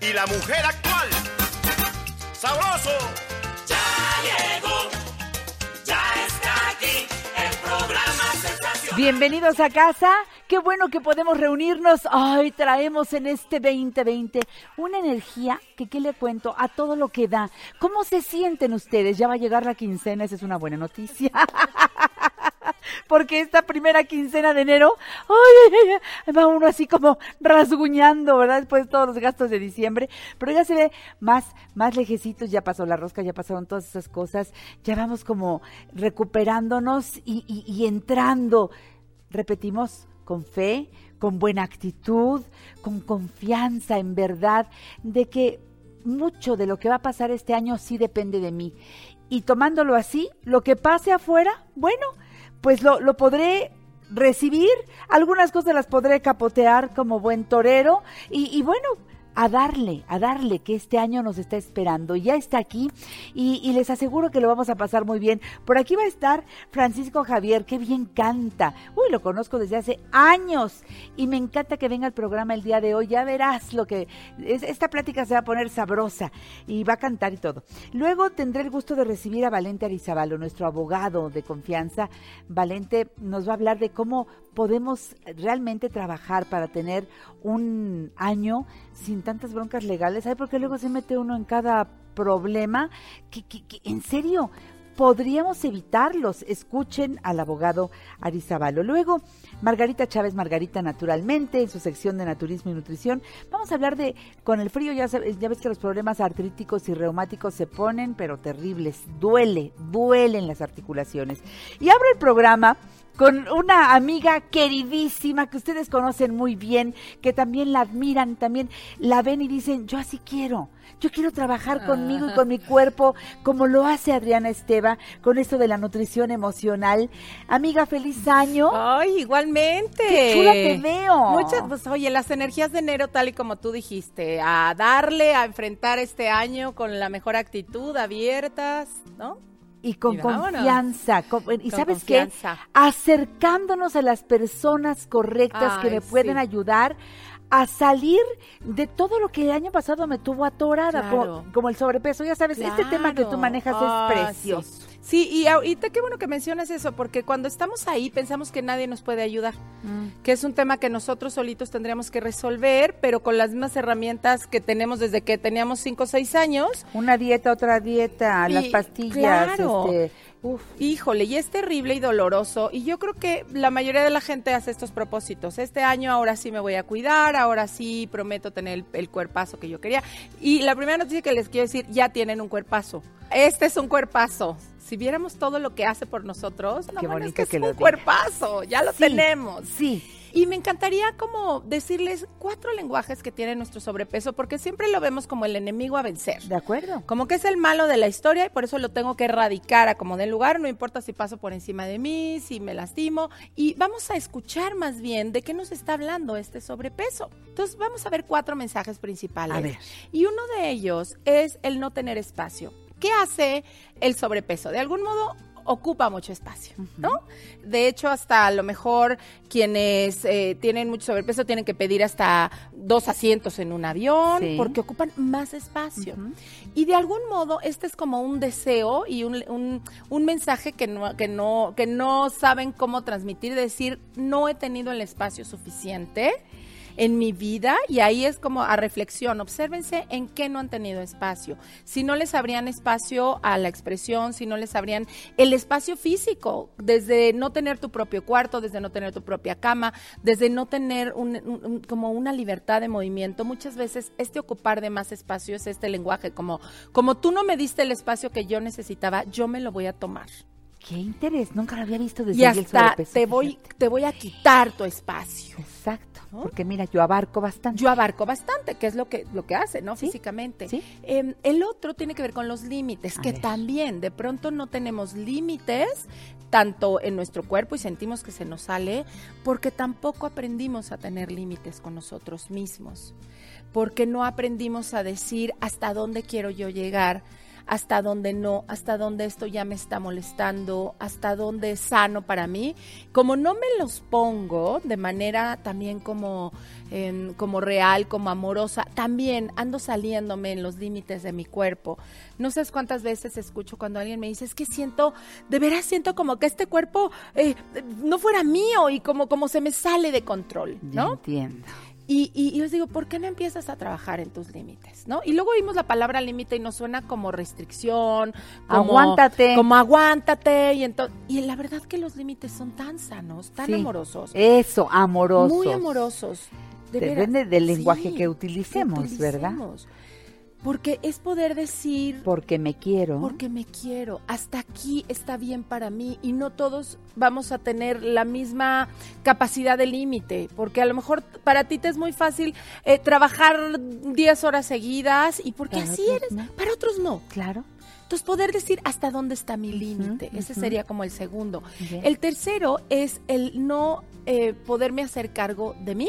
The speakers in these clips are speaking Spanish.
Y la mujer actual. Sabroso. Ya llegó, ya está aquí el programa sensacional. Bienvenidos a casa. Qué bueno que podemos reunirnos. Ay, traemos en este 2020 una energía que, ¿qué le cuento? A todo lo que da. ¿Cómo se sienten ustedes? Ya va a llegar la quincena, esa es una buena noticia. Porque esta primera quincena de enero, ay, ay, ay, va uno así como rasguñando, ¿verdad? Después de todos los gastos de diciembre. Pero ya se ve más, más lejecitos, ya pasó la rosca, ya pasaron todas esas cosas. Ya vamos como recuperándonos y- y entrando repetimos, con fe, con buena actitud, con confianza en verdad, de que mucho de lo que va a pasar este año sí depende de mí. Y tomándolo así, lo que pase afuera, bueno, pues lo, lo podré recibir, algunas cosas las podré capotear como buen torero y, y bueno, a darle, a darle que este año nos está esperando. Ya está aquí y, les aseguro que lo vamos a pasar muy bien. Por aquí va a estar Francisco Javier, que bien canta. Uy, lo conozco desde hace años y me encanta que venga al programa el día de hoy. Ya verás lo que es, esta plática se va a poner sabrosa y va a cantar y todo. Luego tendré el gusto de recibir a Valente Arizabalo, nuestro abogado de confianza. Valente nos va a hablar de cómo podemos realmente trabajar para tener un año sin tantas broncas legales. ¿Sabe por qué luego se mete uno en cada problema? Que, que- en serio, podríamos evitarlos. Escuchen al abogado Arizabalo. Luego, Margarita Chávez, Margarita Naturalmente, en su sección de Naturismo y Nutrición. Vamos a hablar de, con el frío, ya, sabes- ya ves que los problemas artríticos y reumáticos se ponen, pero terribles. Duele, duelen las articulaciones. Y abro el programa con una amiga queridísima que ustedes conocen muy bien, que también la admiran, también la ven y dicen, yo así quiero, yo quiero trabajar conmigo y con mi cuerpo como lo hace Adriana Esteva con esto de la nutrición emocional. Amiga, feliz año. Ay, igualmente. Qué chula te veo. Muchas, pues oye, las energías de enero, tal y como tú dijiste, a darle, a enfrentar este año con la mejor actitud, abiertas, ¿no? Y con Y confianza. con- y Con sabes confianza. qué? Acercándonos a las personas correctas que me pueden sí. ayudar a salir de todo lo que el año pasado me tuvo atorada, como, Claro. como el sobrepeso. Ya sabes, este tema que tú manejas es precioso. Sí. Sí, y ahorita qué bueno que mencionas eso, porque cuando estamos ahí pensamos que nadie nos puede ayudar, Mm. que es un tema que nosotros solitos tendríamos que resolver, pero con las mismas herramientas que tenemos desde que teníamos 5 o 6 años, Una dieta, otra dieta, Y- las pastillas, claro. este, uf. Híjole, y es terrible y doloroso. Y yo creo que la mayoría de la gente hace estos propósitos. Este año ahora sí me voy a cuidar, ahora sí prometo tener el, el cuerpazo que yo quería. Y la primera noticia que les quiero decir, ya tienen un cuerpazo. Este es un cuerpazo. Si viéramos todo lo que hace por nosotros, no, Qué bueno, bonito es que, que es lo un cuerpazo, ya lo Sí, tenemos. Sí. Y me encantaría como decirles cuatro lenguajes que tiene nuestro sobrepeso, porque siempre lo vemos como el enemigo a vencer. ¿De acuerdo? Como que es el malo de la historia y por eso lo tengo que erradicar a como del lugar, no importa si paso por encima de mí, si me lastimo. Y vamos a escuchar más bien de qué nos está hablando este sobrepeso. Entonces vamos a ver cuatro mensajes principales. A ver. Y uno de ellos es el no tener espacio. ¿Qué hace el sobrepeso? De algún modo ocupa mucho espacio, ¿no? De hecho, hasta a lo mejor quienes eh, tienen mucho sobrepeso tienen que pedir hasta dos asientos en un avión Sí. porque ocupan más espacio. Y de algún modo, este es como un deseo y un, un- un mensaje que no, que, no, que no saben cómo transmitir, decir, no he tenido el espacio suficiente en mi vida y ahí es como a reflexión, obsérvense en qué no han tenido espacio, si no les abrían espacio a la expresión, si no les abrían el espacio físico, desde no tener tu propio cuarto, desde no tener tu propia cama, desde no tener un- como una libertad de movimiento, muchas veces este ocupar de más espacio es este lenguaje, como, como tú no me diste el espacio que yo necesitaba, yo me lo voy a tomar. Qué interés, nunca lo había visto desde y ahí el hasta sobrepeso, te voy, fíjate. te voy a quitar tu espacio. Exacto, ¿no? porque mira, yo abarco bastante. Yo abarco bastante, que es lo que, lo que hace, ¿no? Sí, Físicamente. sí. Em, el otro tiene que ver con los límites, A que ver. también de pronto no tenemos límites tanto en nuestro cuerpo y sentimos que se nos sale, porque tampoco aprendimos a tener límites con nosotros mismos, porque no aprendimos a decir hasta dónde quiero yo llegar, hasta dónde no, hasta dónde esto ya me está molestando, hasta dónde es sano para mí. Como no me los pongo de manera también como, em, como real, como amorosa, también ando saliéndome en los límites de mi cuerpo. No sé cuántas veces escucho cuando alguien me dice, es que siento, de veras siento como que este cuerpo eh, no fuera mío y como, como se me sale de control, ¿no? entiendo. Y, y, y les digo, ¿por qué no empiezas a trabajar en tus límites? ¿no? Y luego oímos la palabra límite y nos suena como restricción, como, Aguántate. como aguántate. Y, y la verdad que los límites son tan sanos, tan Sí. amorosos, Eso, amorosos. muy amorosos. De veras. Depende del lenguaje Sí, que utilicemos, ¿verdad? utilicemos. Porque es poder decir, Porque me quiero. porque me quiero, hasta aquí está bien para mí y no todos vamos a tener la misma capacidad de límite, porque a lo mejor para ti te es muy fácil eh, trabajar 10 horas seguidas y porque Para así eres, no. para otros no. Claro. Entonces poder decir hasta dónde está mi límite, ese sería como el segundo. El tercero es el no eh, poderme hacer cargo de mí.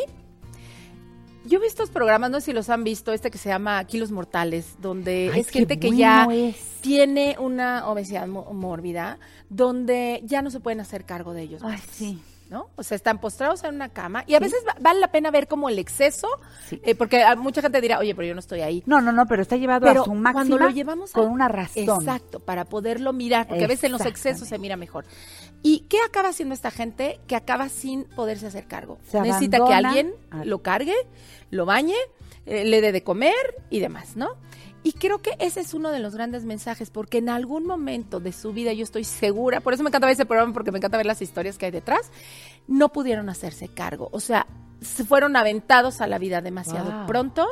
Yo vi estos programas, no sé si los han visto, este que se llama Kilos Mortales, donde Ay, es gente que ya es. tiene una obesidad mórbida, donde ya no se pueden hacer cargo de ellos. Ay, sí. ¿No? O sea, están postrados en una cama y a veces va- vale la pena ver como el exceso, Sí. eh, porque mucha gente dirá, oye, pero yo no estoy ahí. No, no, no, pero está llevado Pero a su cuando máxima lo llevamos a- con una razón. Exacto, para poderlo mirar, porque a veces en los excesos se mira mejor. ¿Y qué acaba haciendo esta gente? Que acaba sin poderse hacer cargo. Se Necesita que alguien lo cargue, lo bañe, eh, le dé de comer y demás, ¿no? Y creo que ese es uno de los grandes mensajes, porque en algún momento de su vida, yo estoy segura, por eso me encanta ver ese programa, porque me encanta ver las historias que hay detrás, no pudieron hacerse cargo. O sea, se fueron aventados a la vida demasiado Wow. pronto,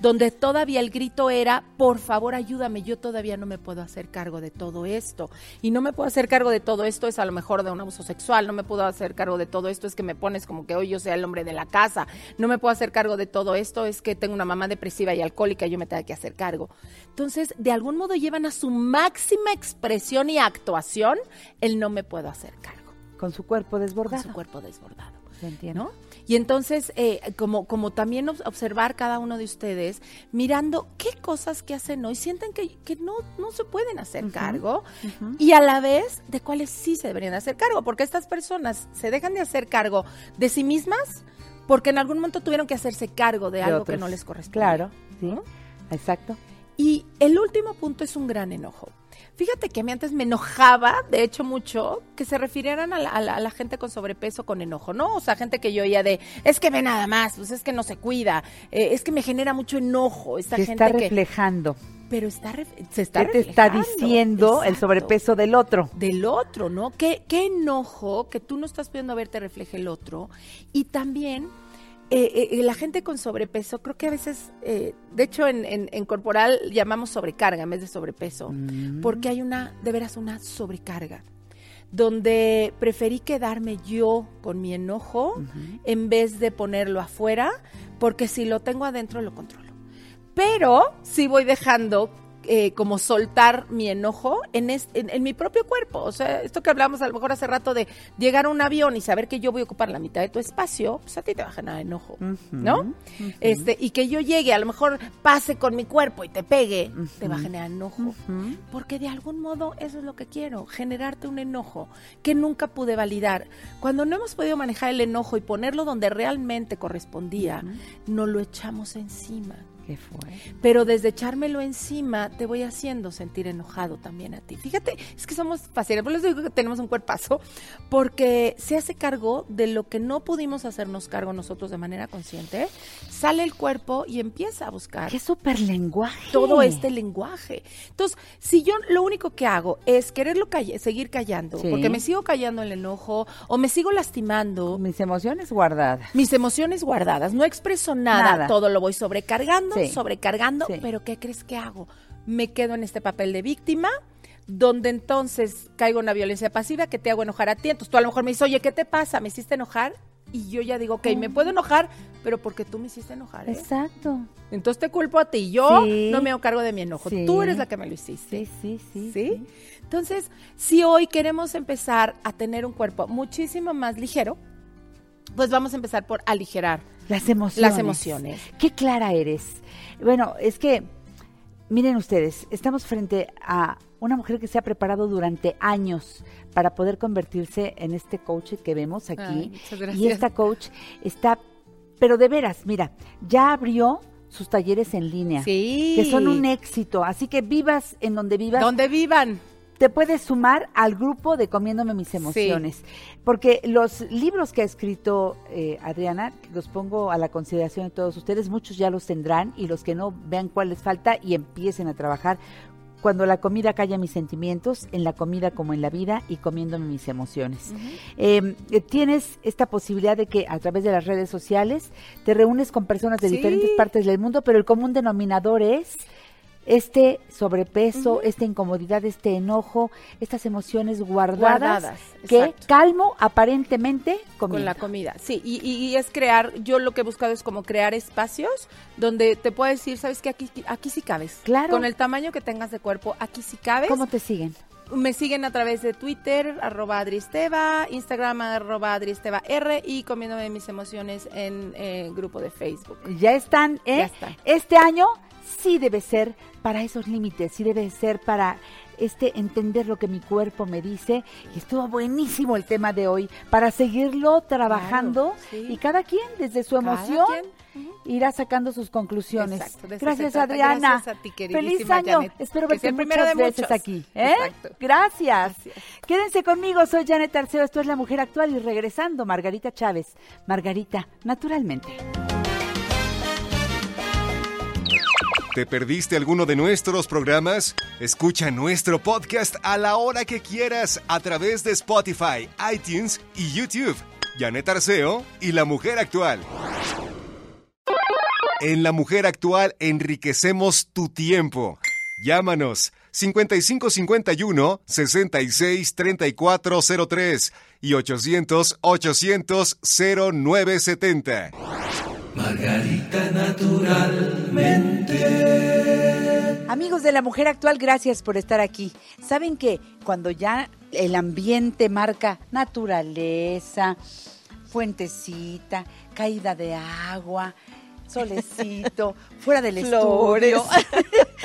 donde todavía el grito era, por favor ayúdame, yo todavía no me puedo hacer cargo de todo esto. Y no me puedo hacer cargo de todo esto es a lo mejor de un abuso sexual, no me puedo hacer cargo de todo esto es que me pones como que hoy yo sea el hombre de la casa, no me puedo hacer cargo de todo esto es que tengo una mamá depresiva y alcohólica y yo me tengo que hacer cargo. Entonces, de algún modo llevan a su máxima expresión y actuación el no me puedo hacer cargo Con su cuerpo desbordado. con su cuerpo desbordado. Y entonces, eh, como, como también obs- observar cada uno de ustedes, mirando qué cosas que hacen hoy, sienten que, que no, no se pueden hacer cargo y a la vez de cuáles sí se deberían hacer cargo, porque estas personas se dejan de hacer cargo de sí mismas porque en algún momento tuvieron que hacerse cargo de, De algo que no les corresponde. Claro, sí. Exacto. Y el último punto es un gran enojo. Fíjate que a mí antes me enojaba, de hecho mucho, que se refirieran a la, a la- a la gente con sobrepeso con enojo, ¿no? O sea, gente que yo oía de, es que ve nada más, pues es que no se cuida, eh, es que me genera mucho enojo esta Te gente está que... reflejando. Pero está, se está ¿Qué te está diciendo el sobrepeso del otro? Del otro, ¿no? ¿Qué, qué enojo que tú no estás pudiendo ver te refleje el otro. Y también eh, eh, la gente con sobrepeso, creo que a veces, eh, de hecho en, en- en corporal llamamos sobrecarga en vez de sobrepeso, Mm. porque hay una, de veras, una sobrecarga, donde preferí quedarme yo con mi enojo en vez de ponerlo afuera, porque si lo tengo adentro lo controlo. Pero sí voy dejando eh, como soltar mi enojo en, es- en, en mi propio cuerpo. O sea, esto que hablamos a lo mejor hace rato de llegar a un avión y saber que yo voy a ocupar la mitad de tu espacio, pues a ti te va a generar enojo, ¿no? Este, y que yo llegue, a lo mejor pase con mi cuerpo y te pegue, te va a generar enojo. Porque de algún modo eso es lo que quiero, generarte un enojo que nunca pude validar. Cuando no hemos podido manejar el enojo y ponerlo donde realmente correspondía, no lo echamos encima. ¿Qué fue? Pero desde echármelo encima, te voy haciendo sentir enojado también a ti. Fíjate, es que somos fáciles. Por eso digo que tenemos un cuerpazo, porque se hace cargo de lo que no pudimos hacernos cargo nosotros de manera consciente. Sale el cuerpo y empieza a buscar Qué súper lenguaje. todo este lenguaje. Entonces, si yo lo único que hago es quererlo seguir callando, Sí. porque me sigo callando el enojo o me sigo lastimando, Mis emociones guardadas. mis emociones guardadas, no expreso nada, Nada. todo lo voy sobrecargando, Sí. sobrecargando, Sí. pero ¿qué crees que hago? Me quedo en este papel de víctima donde entonces caigo en una violencia pasiva que te hago enojar a ti. Entonces tú a lo mejor me dices, oye, ¿qué te pasa? ¿Me hiciste enojar? Y yo ya digo, ok, me puedo enojar, pero porque tú me hiciste enojar. ¿eh? Exacto. Entonces te culpo a ti. Yo Sí. no me hago cargo de mi enojo. Sí. Tú eres la que me lo hiciste. Sí, sí, sí. ¿Sí? Entonces, si hoy queremos empezar a tener un cuerpo muchísimo más ligero, pues vamos a empezar por aligerar Las emociones. las emociones. Qué clara eres. Bueno, es que, miren ustedes, estamos frente a una mujer que se ha preparado durante años para poder convertirse en este coach que vemos aquí. Ay, muchas gracias. y esta coach está, pero de veras, mira, ya abrió sus talleres en línea. Sí. Que son un éxito. Así que vivas en donde vivas, Donde vivan. Te puedes sumar al grupo de Comiéndome mis emociones. Porque los libros que ha escrito eh, Adriana, los pongo a la consideración de todos ustedes, muchos ya los tendrán y los que no vean cuál les falta y empiecen a trabajar. Cuando la comida calla mis sentimientos, en la comida como en la vida y comiéndome mis emociones. Eh, eh, tienes esta posibilidad de que a través de las redes sociales te reúnes con personas de Sí. diferentes partes del mundo, pero el común denominador es este sobrepeso, esta incomodidad, este enojo, estas emociones guardadas, Guardadas, que exacto. calmo aparentemente Con la comida, sí, y, es crear, yo lo que he buscado es como crear espacios donde te puedo decir, sabes que aquí, aquí sí cabes. Claro. Con el tamaño que tengas de cuerpo, aquí sí cabes. ¿Cómo te siguen? Me siguen a través de Twitter, arroba Adristeva, Instagram, arroba Adristeva R y comiéndome mis emociones en eh, grupo de Facebook. Ya están, ¿eh? Ya están. Este año sí debe ser para esos límites, sí debe ser para este entender lo que mi cuerpo me dice. Y estuvo buenísimo el tema de hoy para seguirlo trabajando sí. y cada quien desde su emoción irá sacando sus conclusiones. Exacto, Gracias. Adriana. Gracias a ti, queridísima Feliz año. Janet. Espero Que verte muchas de veces muchos. aquí. ¿eh? Exacto. Gracias. Gracias. Quédense conmigo, soy Janet Arceo, esto es La Mujer Actual y regresando, Margarita Chávez. Margarita, naturalmente. ¿Te perdiste alguno de nuestros programas? Escucha nuestro podcast a la hora que quieras a través de Spotify, iTunes y YouTube. Janet Arceo y La Mujer Actual. En La Mujer Actual enriquecemos tu tiempo. Llámanos 5551 66 3403 y 800 800 0970. Amigos de la mujer actual, gracias por estar aquí. Saben que cuando ya el ambiente marca naturaleza, fuentecita, caída de agua, solecito, fuera del Flores. estudio.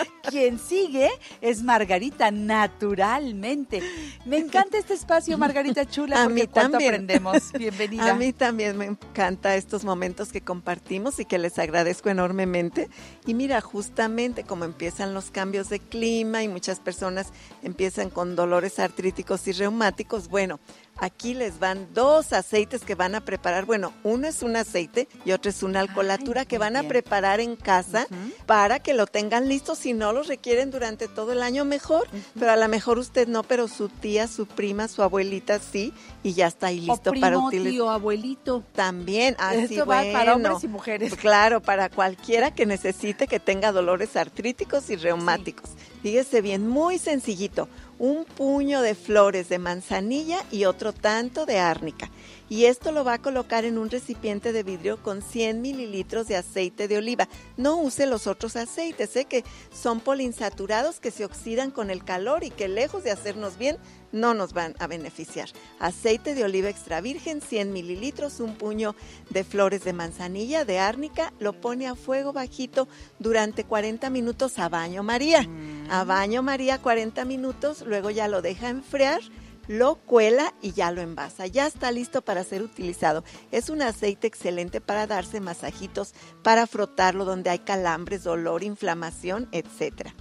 Quien sigue es Margarita, naturalmente. Me encanta este espacio, Margarita Chula, A porque mí cuánto también. aprendemos. Bienvenida. A mí también me encanta estos momentos que compartimos y que les agradezco enormemente. Y mira, justamente como empiezan los cambios de clima y muchas personas empiezan con dolores artríticos y reumáticos, bueno, aquí les van dos aceites que van a preparar. Bueno, uno es un aceite y otro es una alcoholatura Ay, que van a preparar en casa para que lo tengan listo. Si no lo requieren durante todo el año, mejor. Pero a lo mejor usted no, pero su tía, su prima, su abuelita sí, y ya está ahí listo o primo, para utilizar. tío, abuelito. También, así Esto va para bueno. hombres y mujeres. Claro, para cualquiera que necesite que tenga dolores artríticos y reumáticos. Fíjese bien, muy sencillito. Un puño de flores de manzanilla y otro tanto de árnica. Y esto lo va a colocar en un recipiente de vidrio con 100 mililitros de aceite de oliva. No use los otros aceites, sé que son poliinsaturados que se oxidan con el calor y que lejos de hacernos bien, no nos van a beneficiar. Aceite de oliva extra virgen, 100 mililitros, un puño de flores de manzanilla, de árnica, lo pone a fuego bajito durante 40 minutos a baño María. A baño María 40 minutos, luego ya lo deja enfriar lo cuela y ya lo envasa. Ya está listo para ser utilizado. Es un aceite excelente para darse masajitos, para frotarlo donde hay calambres, dolor, inflamación, etcétera.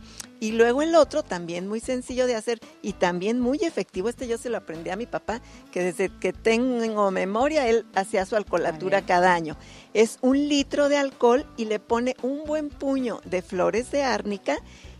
Y luego el otro, también muy sencillo de hacer y también muy efectivo. Este yo se lo aprendí a mi papá, que desde que tengo memoria, él hacía su alcoholatura cada año. Es un litro de alcohol y le pone un buen puño de flores de árnica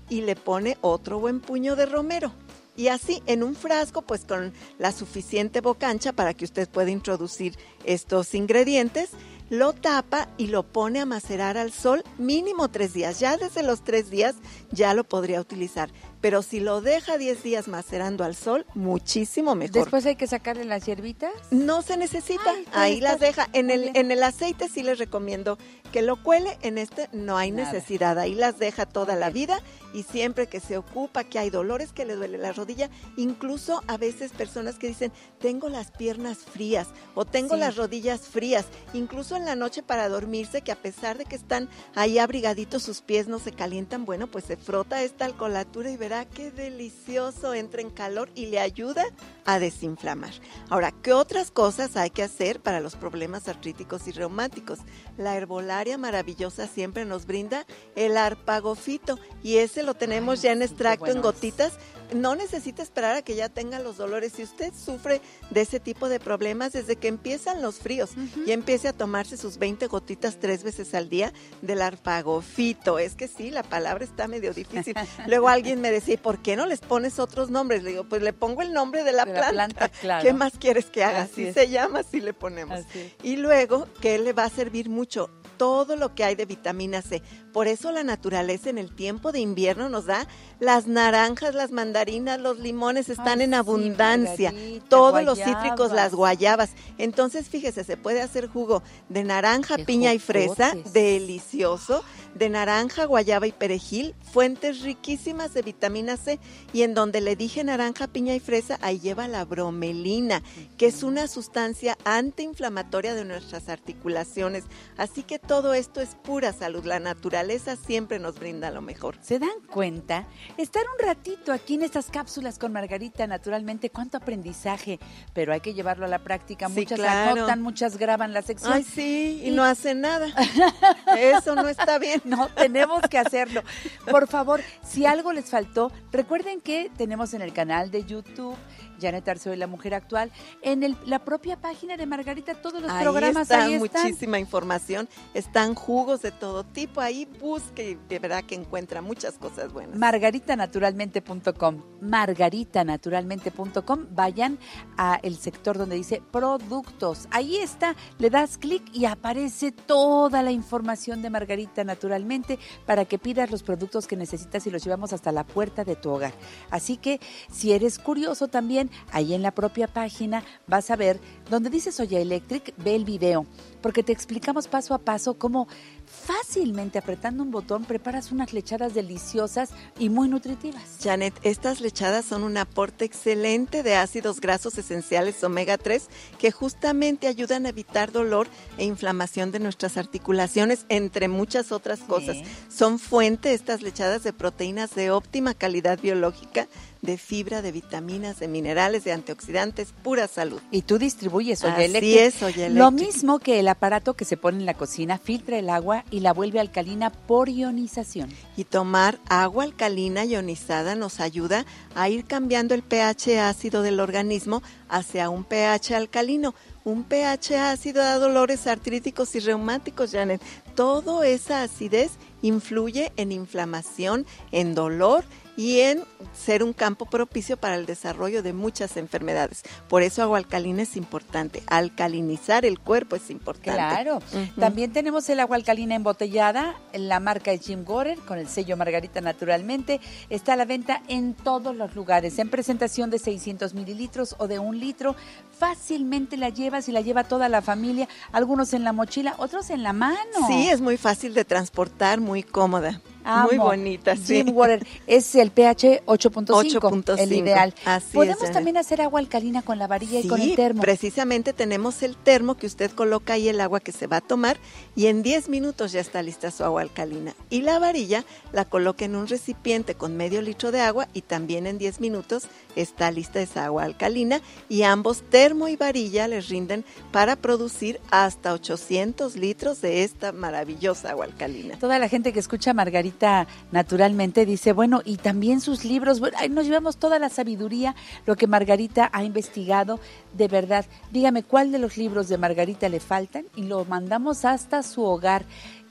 y le pone otro buen puño de romero. Y así en un frasco, pues con la suficiente boca ancha para que usted pueda introducir estos ingredientes, lo tapa y lo pone a macerar al sol mínimo tres días. Ya desde los tres días ya lo podría utilizar. pero si lo deja 10 días macerando al sol, muchísimo mejor. Después hay que sacarle las hierbitas. No se necesita, Ay, puede ahí las deja. En el, bien. en el aceite sí les recomiendo que lo cuele, en este no hay Nada. necesidad, ahí las deja toda la vida y siempre que se ocupa, que hay dolores, que le duele la rodilla, incluso a veces personas que dicen, tengo las piernas frías o tengo Sí. las rodillas frías, incluso en la noche para dormirse, que a pesar de que están ahí abrigaditos, sus pies no se calientan, bueno, pues se frota esta alcolatura y verá qué delicioso, entra en calor y le ayuda a desinflamar. Ahora, ¿qué otras cosas hay que hacer para los problemas artríticos y reumáticos? La herbolaria maravillosa siempre nos brinda el arpagofito y ese lo tenemos Ay, ya en extracto, en gotitas. No necesita esperar a que ya tenga los dolores. Si usted sufre de ese tipo de problemas desde que empiezan los fríos y empiece a tomarse sus 20 gotitas tres veces al día del arpagofito. Es que sí, la palabra está medio difícil. Luego alguien me decía, "¿Y ¿por qué no les pones otros nombres? Le digo, pues le pongo el nombre de la, De la planta. claro. ¿Qué más quieres que haga? Así Si es. se llama, así le ponemos. Así. Y luego, que le va a servir mucho todo lo que hay de vitamina C. Por eso la naturaleza en el tiempo de invierno nos da las naranjas, las mandarinas, los limones están Ay, en abundancia. Todos los cítricos, las guayabas. Entonces, fíjese, se puede hacer jugo de naranja, Qué piña y fresa, delicioso, de naranja, guayaba y perejil, fuentes riquísimas de vitamina C. Y en donde le dije naranja, piña y fresa, ahí lleva la bromelina, que es una sustancia antiinflamatoria de nuestras articulaciones. Así que todo esto es pura salud. La naturaleza siempre nos brinda lo mejor. ¿Se dan cuenta? Estar un ratito aquí en estas cápsulas con Margarita, naturalmente, cuánto aprendizaje, pero hay que llevarlo a la práctica. Sí, muchas claro. anotan, muchas graban la sección. Ay, sí, y Y- no hacen nada. Eso no está bien. No, tenemos que hacerlo. Por favor, si algo les faltó, recuerden que tenemos en el canal de YouTube, Janet Arceo y la Mujer Actual, en el- la propia página de Margarita, todos los Ahí programas está ahí están. muchísima información, están jugos de todo tipo, ahí busque y de verdad que encuentra muchas cosas buenas. margaritanaturalmente.com margaritanaturalmente.com vayan a el sector donde dice productos ahí está le das clic y aparece toda la información de Margarita Naturalmente para que pidas los productos que necesitas y los llevamos hasta la puerta de tu hogar así que si eres curioso también ahí en la propia página vas a ver donde dice Soya Electric ve el video porque te explicamos paso a paso cómo fácilmente apretando un botón preparas unas lechadas deliciosas y muy nutritivas. Janet, estas lechadas son un aporte excelente de ácidos grasos esenciales omega 3 que justamente ayudan a evitar dolor e inflamación de nuestras articulaciones, entre muchas otras cosas. Son fuente estas lechadas de proteínas de óptima calidad biológica, de fibra, de vitaminas, de minerales, de antioxidantes, pura salud. Y tú distribuyes Soya Así Electric. es, Soya Lo mismo que el aparato que se pone en la cocina filtra el agua y la vuelve alcalina por ionización. Y tomar agua alcalina ionizada nos ayuda a ir cambiando el pH ácido del organismo hacia un pH alcalino. Un pH ácido da dolores artríticos y reumáticos, Janet. Toda esa acidez influye en inflamación, en dolor y en ser un campo propicio para el desarrollo de muchas enfermedades. Por eso agua alcalina es importante. Alcalinizar el cuerpo es importante. Claro. También tenemos el agua alcalina embotellada, la marca es Jim Water, con el sello Margarita Naturalmente. Está a la venta en todos los lugares, en presentación de 600 mililitros o de un litro. Fácilmente la llevas y la lleva toda la familia, algunos en la mochila, otros en la mano. Sí, es muy fácil de transportar, muy cómoda. Amo. Muy bonita, sí. Jim Water es el pH 8.5, 8.5, el ideal. así Podemos también hacer agua alcalina con la varilla y con el termo. precisamente tenemos el termo que usted coloca ahí el agua que se va a tomar y en 10 minutos ya está lista su agua alcalina. Y la varilla la coloca en un recipiente con medio litro de agua y también en 10 minutos está lista esa agua alcalina y ambos termo y varilla les rinden para producir hasta 800 litros de esta maravillosa agua alcalina. Toda la gente que escucha a Margarita naturalmente dice, bueno, y también sus libros, nos llevamos toda la sabiduría, lo que Margarita ha investigado, de verdad. Dígame, ¿cuál de los libros de Margarita le faltan? Y lo mandamos hasta su hogar.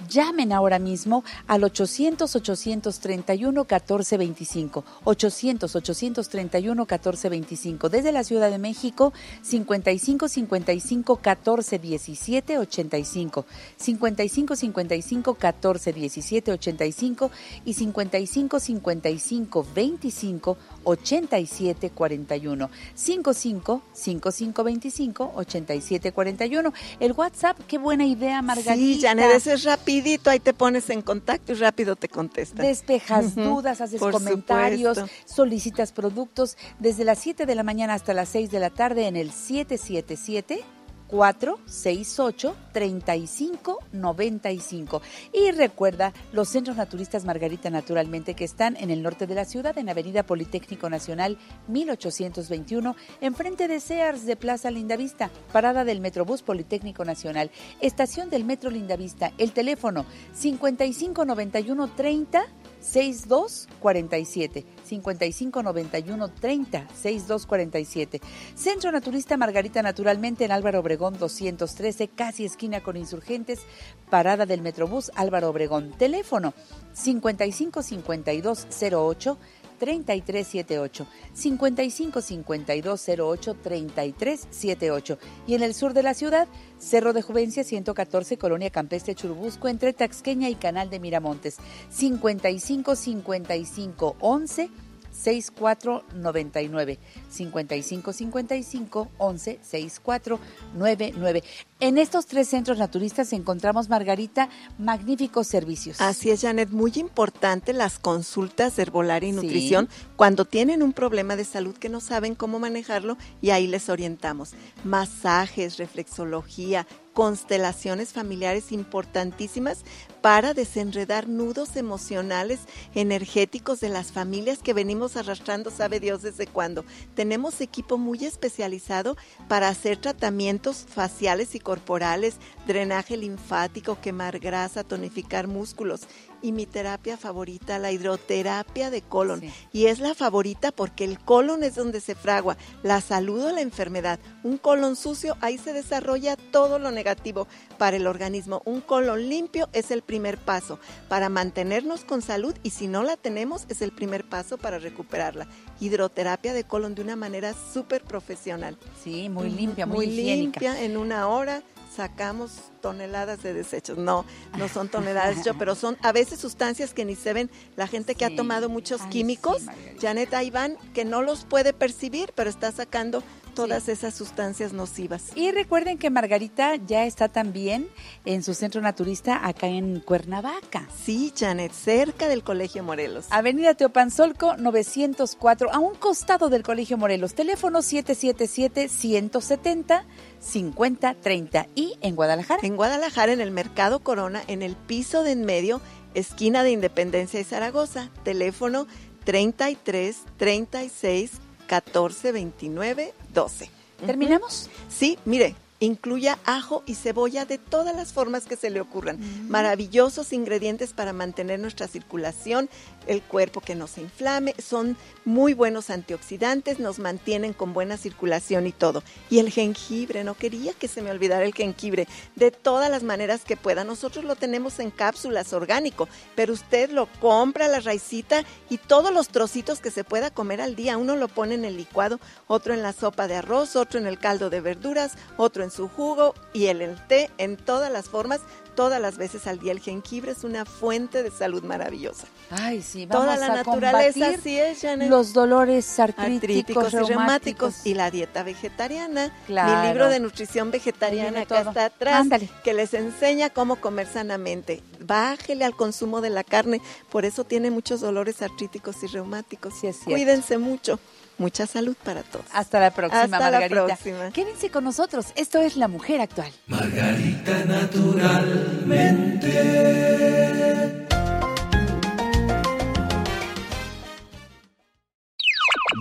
Llamen ahora mismo al 800-831-1425. 800-831-1425. Desde la Ciudad de México, 55-55-1417-85. 55-55-1417-85 y 55-55-25 8741 55 55 25 87 41 el WhatsApp qué buena idea Margarita Sí, Janet, ese es rapidito, ahí te pones en contacto y rápido te contestan. despejas dudas haces por comentarios supuesto. solicitas productos desde las 7 de la mañana hasta las 6 de la tarde en el 777 468 3595 y recuerda los centros naturistas Margarita naturalmente que están en el norte de la ciudad en Avenida Politécnico Nacional 1821 enfrente de Sears de Plaza Lindavista parada del Metrobús Politécnico Nacional. Estación del Metro Lindavista. El teléfono 5591 30 6247 5591 30 6247 Centro Naturista Margarita Naturalmente en Álvaro Obregón 213 casi esquina con Insurgentes parada del Metrobús Álvaro Obregón. Teléfono 555208 3378 55 52 08 3378 y en el sur de la ciudad Cerro de Juvencia 114 Colonia Campestre Churubusco entre Taxqueña y Canal de Miramontes. 55 55 11 6499 55 55 11 6499 En estos tres centros naturistas encontramos Margarita magníficos servicios. Así es, Janet, muy importante las consultas de herbolaria y Sí. nutrición cuando tienen un problema de salud que no saben cómo manejarlo y ahí les orientamos. Masajes, reflexología, constelaciones familiares importantísimas para desenredar nudos emocionales, energéticos de las familias que venimos arrastrando, sabe Dios desde cuándo. Tenemos equipo muy especializado para hacer tratamientos faciales y corporales, drenaje linfático, quemar grasa, tonificar músculos. Y mi terapia favorita, la hidroterapia de colon. Sí. Y es la favorita porque el colon es donde se fragua la salud o la enfermedad. Un colon sucio, ahí se desarrolla todo lo negativo para el organismo. Un colon limpio es el primer paso para mantenernos con salud y si no la tenemos es el primer paso para recuperarla. Hidroterapia de colon de una manera súper profesional. Sí, muy limpia, muy, muy higiénica. limpia. En una hora sacamos toneladas de desechos. No, no son toneladas desechos, pero son a veces sustancias que ni se ven. La gente que Sí. ha tomado muchos Ay, químicos, sí. Janet ahí van, que no los puede percibir, pero está sacando todas esas sustancias nocivas. Y recuerden que Margarita ya está también en su centro naturista acá en Cuernavaca. Sí, Janet, cerca del Colegio Morelos. Avenida Teopanzolco 904, a un costado del Colegio Morelos. Teléfono 777-170-5030. Y en Guadalajara. En Guadalajara, en el Mercado Corona, en el piso de en medio, esquina de Independencia y Zaragoza. Teléfono 33 36 14 29 12. ¿Terminamos? Sí, mire, incluya ajo y cebolla de todas las formas que se le ocurran. Maravillosos ingredientes para mantener nuestra circulación, el cuerpo que no se inflame, son muy buenos antioxidantes, nos mantienen con buena circulación y todo. Y el jengibre, no quería que se me olvidara el jengibre, de todas las maneras que pueda. Nosotros lo tenemos en cápsulas orgánico, pero usted lo compra la raicita y todos los trocitos que se pueda comer al día. Uno lo pone en el licuado, otro en la sopa de arroz, otro en el caldo de verduras, otro en su jugo y el, el té en todas las formas, todas las veces al día. El jengibre es una fuente de salud maravillosa. Ay, sí, vamos Toda la a naturaleza, así es, Janet. los dolores artríticos, artríticos y reumáticos. y la dieta vegetariana. Claro. Mi libro de nutrición vegetariana acá está atrás, Ándale. que les enseña cómo comer sanamente. Bájele al consumo de la carne, por eso tiene muchos dolores artríticos y reumáticos. Sí, es cierto. Cuídense mucho. Mucha salud para todos. Hasta la próxima, Hasta la Margarita. próxima. Quédense con nosotros. Esto es La Mujer Actual.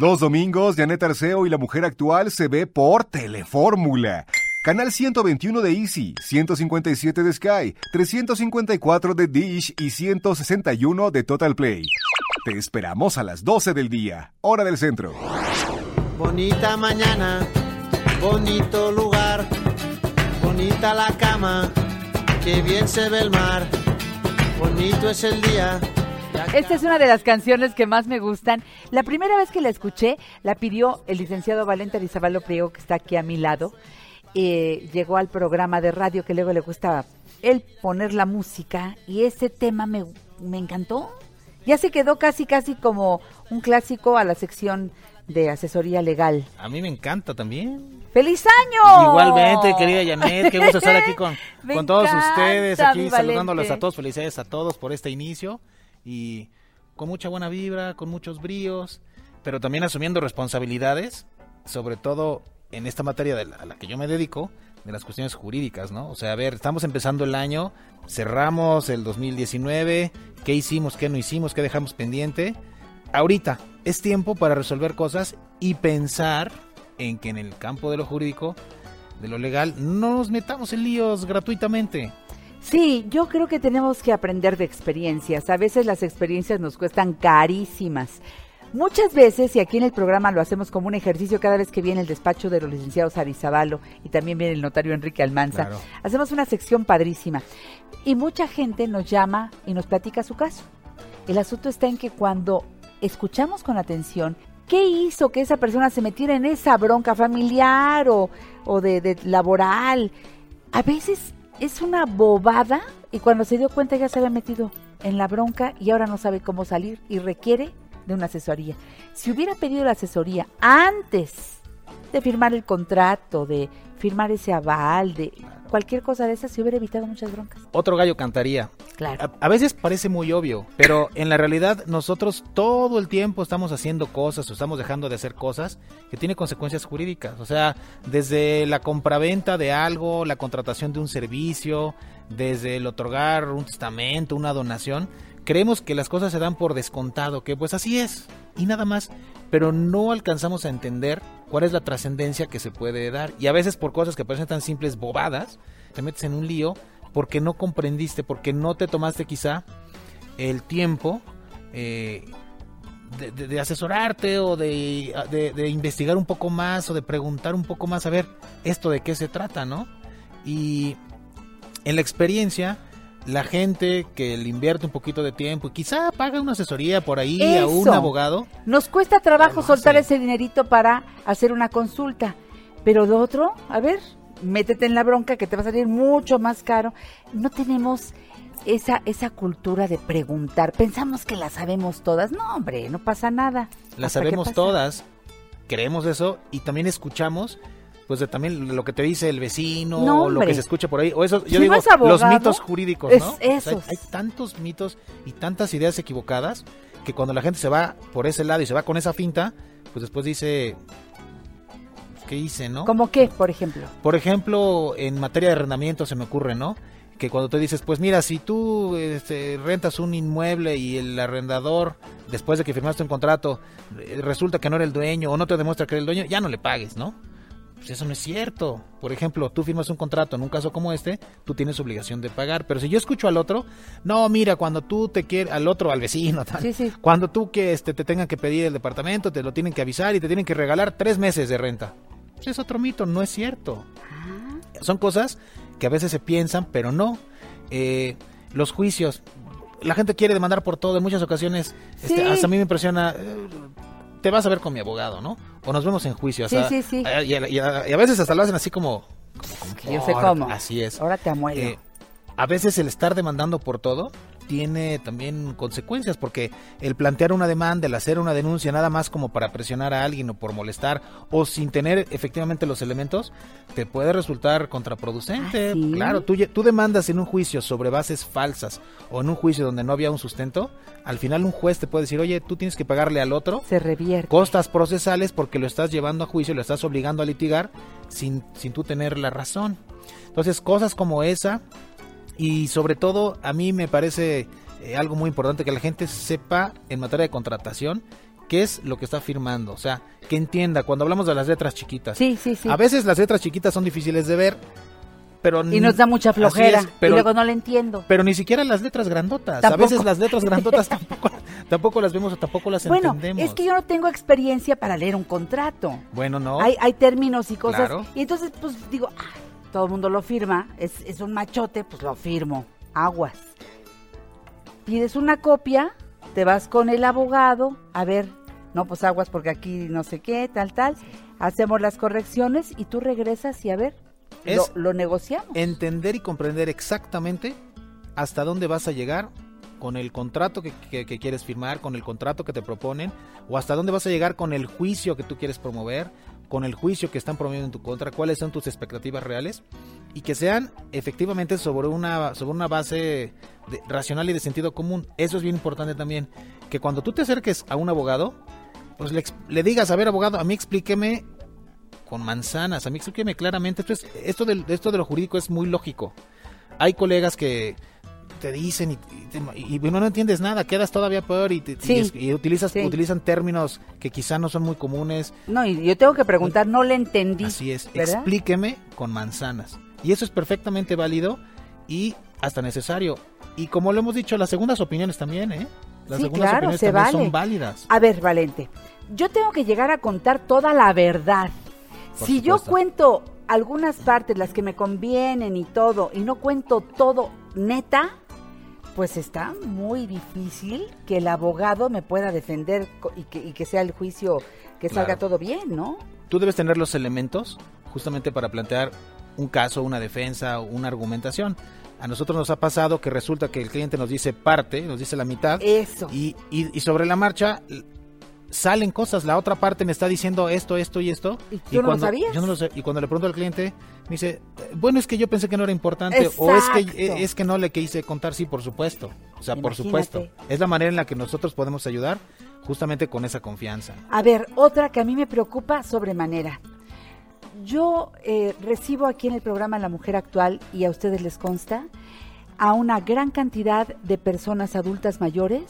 Los domingos, Janet Arceo y la mujer actual se ve por Telefórmula. Canal 121 de Easy, 157 de Sky, 354 de Dish y 161 de Total Play. Te esperamos a las 12 del día, hora del centro. Bonita mañana, bonito lugar, bonita la cama, que bien se ve el mar. Bonito es el día. Esta es una de las canciones que más me gustan. La primera vez que la escuché, la pidió el licenciado Valente Arizabalo Priego, que está aquí a mi lado. Eh, llegó al programa de radio que luego le gusta él poner la música y ese tema me, me encantó. Ya se quedó casi, casi como un clásico a la sección de asesoría legal. A mí me encanta también. ¡Feliz año! Igualmente, querida Janet, qué gusto estar aquí con, con todos encanta, ustedes, aquí Valente. a todos, felicidades a todos por este inicio y con mucha buena vibra, con muchos bríos, pero también asumiendo responsabilidades, sobre todo en esta materia de la- a la que yo me dedico, de las cuestiones jurídicas, ¿no? O sea, a ver, estamos empezando el año, cerramos el 2019, ¿qué hicimos, qué no hicimos, qué dejamos pendiente? Ahorita es tiempo para resolver cosas y pensar en que en el campo de lo jurídico, de lo legal, no nos metamos en líos gratuitamente. Sí, yo creo que tenemos que aprender de experiencias. A veces las experiencias nos cuestan carísimas. Muchas veces, y aquí en el programa lo hacemos como un ejercicio cada vez que viene el despacho de los licenciados Arizabalo y también viene el notario Enrique Almanza, Claro. hacemos una sección padrísima. Y mucha gente nos llama y nos platica su caso. El asunto está en que cuando escuchamos con atención qué hizo que esa persona se metiera en esa bronca familiar o, o de, de laboral, a veces es una bobada y cuando se dio cuenta ya se había metido en la bronca y ahora no sabe cómo salir y requiere de una asesoría. Si hubiera pedido la asesoría antes de firmar el contrato, de firmar ese aval, de cualquier cosa de esas, se hubiera evitado muchas broncas. Otro gallo cantaría. Claro. A, a veces parece muy obvio, pero en la realidad nosotros todo el tiempo estamos haciendo cosas o estamos dejando de hacer cosas que tienen consecuencias jurídicas. O sea, desde la compraventa de algo, la contratación de un servicio, desde el otorgar un testamento, una donación, creemos que las cosas se dan por descontado, que pues así es, y nada más, pero no alcanzamos a entender cuál es la trascendencia que se puede dar. Y a veces por cosas que parecen tan simples, bobadas, te metes en un lío porque no comprendiste, porque no te tomaste quizá el tiempo eh, de, asesorarte o de- de investigar un poco más o de preguntar un poco más a ver esto de qué se trata, ¿no? Y en la experiencia, la gente que le invierte un poquito de tiempo y quizá paga una asesoría por ahí a un abogado, Nos cuesta trabajo soltar ese dinerito para hacer una consulta, pero lo otro, a ver, métete en la bronca que te va a salir mucho más caro. No tenemos esa esa cultura de preguntar. Pensamos que la sabemos todas. No, hombre, no pasa nada. la ¿Hasta qué sabemos todas, creemos eso y también escuchamos pues de también lo que te dice el vecino No, o lo que se escucha por ahí o eso yo digo es abogado, los mitos jurídicos, es ¿no? O sea, hay- esos. hay, tantos mitos y tantas ideas equivocadas que cuando la gente se va por ese lado y se va con esa finta, pues después dice ¿qué hice, no? ¿Cómo qué, por ejemplo? Por ejemplo, en materia de arrendamiento se me ocurre, ¿no? Que cuando tú dices, pues mira, si tú este, rentas un inmueble y el arrendador, después de que firmaste un contrato, eh, resulta que no era el dueño o no te demuestra que era el dueño, ya no le pagues, ¿no? Pues eso no es cierto. Por ejemplo, tú firmas un contrato en un caso como este, tú tienes obligación de pagar. Pero si yo escucho al otro, no, mira, cuando tú te quieres, al otro, al vecino, tal, Sí, sí. cuando tú que este, te tengan que pedir el departamento, te lo tienen que avisar y te tienen que regalar tres meses de renta. Pues es otro mito, no es cierto. Son cosas que a veces se piensan, pero no. Eh, los juicios, la gente quiere demandar por todo. En muchas ocasiones, este, hasta a mí me impresiona. eh, te vas a ver con mi abogado, ¿no? O nos vemos en juicio. o Sí, sea, sí, sí. eh, Y, a, y a- y a veces hasta lo hacen así como. yo sé cómo. Así es. Ahora te amuelo. Eh, a veces el estar demandando por todo tiene también consecuencias porque el plantear una demanda, el hacer una denuncia nada más como para presionar a alguien o por molestar o sin tener efectivamente los elementos te puede resultar contraproducente. ¿Ah, sí? Claro, tú, tú demandas en un juicio sobre bases falsas o en un juicio donde no había un sustento, al final un juez te puede decir, oye, tú tienes que pagarle al otro Se revierte. costas procesales porque lo estás llevando a juicio, lo estás obligando a litigar sin, sin tú tener la razón. Entonces, cosas como esa y sobre todo a mí me parece eh, algo muy importante que la gente sepa en materia de contratación qué es lo que está firmando, o sea, que entienda cuando hablamos de las letras chiquitas. Sí, sí, sí. A veces las letras chiquitas son difíciles de ver, pero y nos da mucha flojera. es, pero y luego no le entiendo. pero ni siquiera las letras grandotas. Tampoco. A veces las letras grandotas tampoco, tampoco las vemos o tampoco las Bueno, entendemos. es que yo no tengo experiencia para leer un contrato. Bueno, no. Hay, hay términos y cosas. Claro. Y entonces, pues digo, ah, todo el mundo lo firma, es, es un machote, pues lo firmo. Aguas. pides una copia, te vas con el abogado, a ver, no, pues aguas porque aquí no sé qué, tal, tal, hacemos las correcciones y tú regresas y a ver, lo, Es- lo negociamos. entender y comprender exactamente hasta dónde vas a llegar con el contrato que, que- que quieres firmar, con el contrato que te proponen, o hasta dónde vas a llegar con el juicio que tú quieres promover, con el juicio que están promoviendo en tu contra, cuáles son tus expectativas reales, y que sean efectivamente sobre una, sobre una base racional y de sentido común. Eso es bien importante también, que cuando tú te acerques a un abogado, pues le, digas, a ver abogado, a mí explíqueme con manzanas. A mí explíqueme claramente. Esto, esto de lo jurídico es muy lógico. Hay colegas que te dicen y, y, te- y no, no entiendes nada, quedas todavía peor y, te- y Sí, es- y utilizas, sí. utilizan términos que quizá no son muy comunes. No, y yo tengo que preguntar, no le entendí. Así es, ¿verdad? explíqueme con manzanas. Y eso es perfectamente válido y hasta necesario. Y como lo hemos dicho, las segundas opiniones también, ¿eh? Las Sí, segundas claro, opiniones se también vale. son válidas. A ver, Valente, yo tengo que llegar a contar toda la verdad. Por si yo cuento algunas partes, las que me convienen y todo, y no cuento todo neta, pues está muy difícil que el abogado me pueda defender y que, y que sea el juicio que salga Claro. todo bien, ¿no? tú debes tener los elementos justamente para plantear un caso, una defensa, una argumentación. A nosotros nos ha pasado que resulta que el cliente nos dice parte, nos dice la mitad, Eso. y, y- y sobre la marcha salen cosas. La otra parte me está diciendo esto, esto y esto. ¿Y tú no lo sabías? Yo no lo sé. Y cuando le pregunto al cliente, me dice, "Eh, bueno, es que yo pensé que no era importante. O es que, eh, es que no le quise contar. Sí, por supuesto. O sea, por supuesto. Es la manera en la que nosotros podemos ayudar justamente con esa confianza. A ver, otra que a mí me preocupa sobremanera. Yo eh, recibo aquí en el programa La Mujer Actual, y a ustedes les consta, a una gran cantidad de personas adultas mayores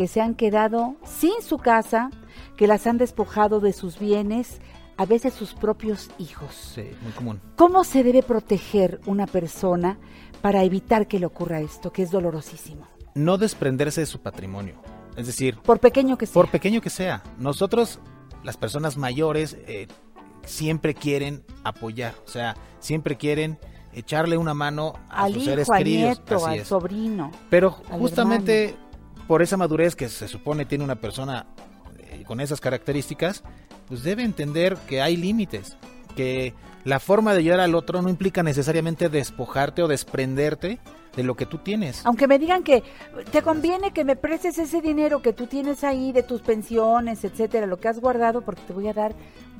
que se han quedado sin su casa, que las han despojado de sus bienes, a veces sus propios hijos. Sí, muy común. ¿Cómo se debe proteger una persona para evitar que le ocurra esto, que es dolorosísimo? No desprenderse de su patrimonio. Es decir, Por pequeño que sea. por pequeño que sea, nosotros, las personas mayores, eh, siempre quieren apoyar, o sea, siempre quieren echarle una mano a al sus hijo, seres al queridos. nieto, al es. sobrino. Pero justamente por esa madurez que se supone tiene una persona eh, con esas características, pues debe entender que hay límites, que la forma de ayudar al otro no implica necesariamente despojarte o desprenderte de lo que tú tienes. Aunque me digan que te conviene que me prestes ese dinero que tú tienes ahí de tus pensiones, etcétera, lo que has guardado, porque te voy a dar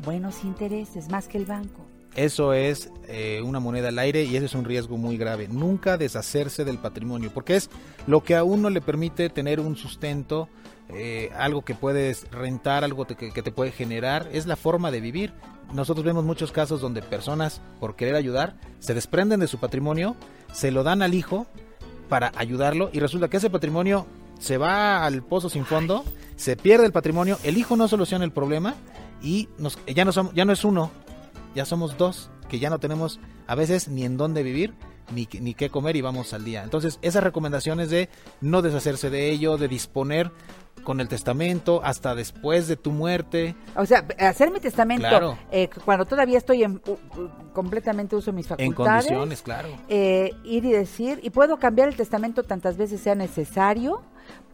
buenos intereses, más que el banco. Eso es eh, una moneda al aire y ese es un riesgo muy grave. Nunca deshacerse del patrimonio, porque es lo que a uno le permite tener un sustento, eh, algo que puedes rentar, algo que, que te puede generar, es la forma de vivir. Nosotros vemos muchos casos donde personas, por querer ayudar, se desprenden de su patrimonio, se lo dan al hijo para ayudarlo y resulta que ese patrimonio se va al pozo sin fondo, se pierde el patrimonio, el hijo no soluciona el problema y nos, ya, no somos, ya no es uno, ya somos dos, que ya no tenemos a veces ni en dónde vivir, ni, qué- ni qué comer y vamos al día. Entonces, esas recomendaciones de no deshacerse de ello, de disponer con el testamento hasta después de tu muerte. O sea, hacer mi testamento Claro. eh, cuando todavía estoy en u- u- completamente uso mis En facultades. condiciones, claro. eh, ir y decir, y puedo cambiar el testamento tantas veces sea necesario,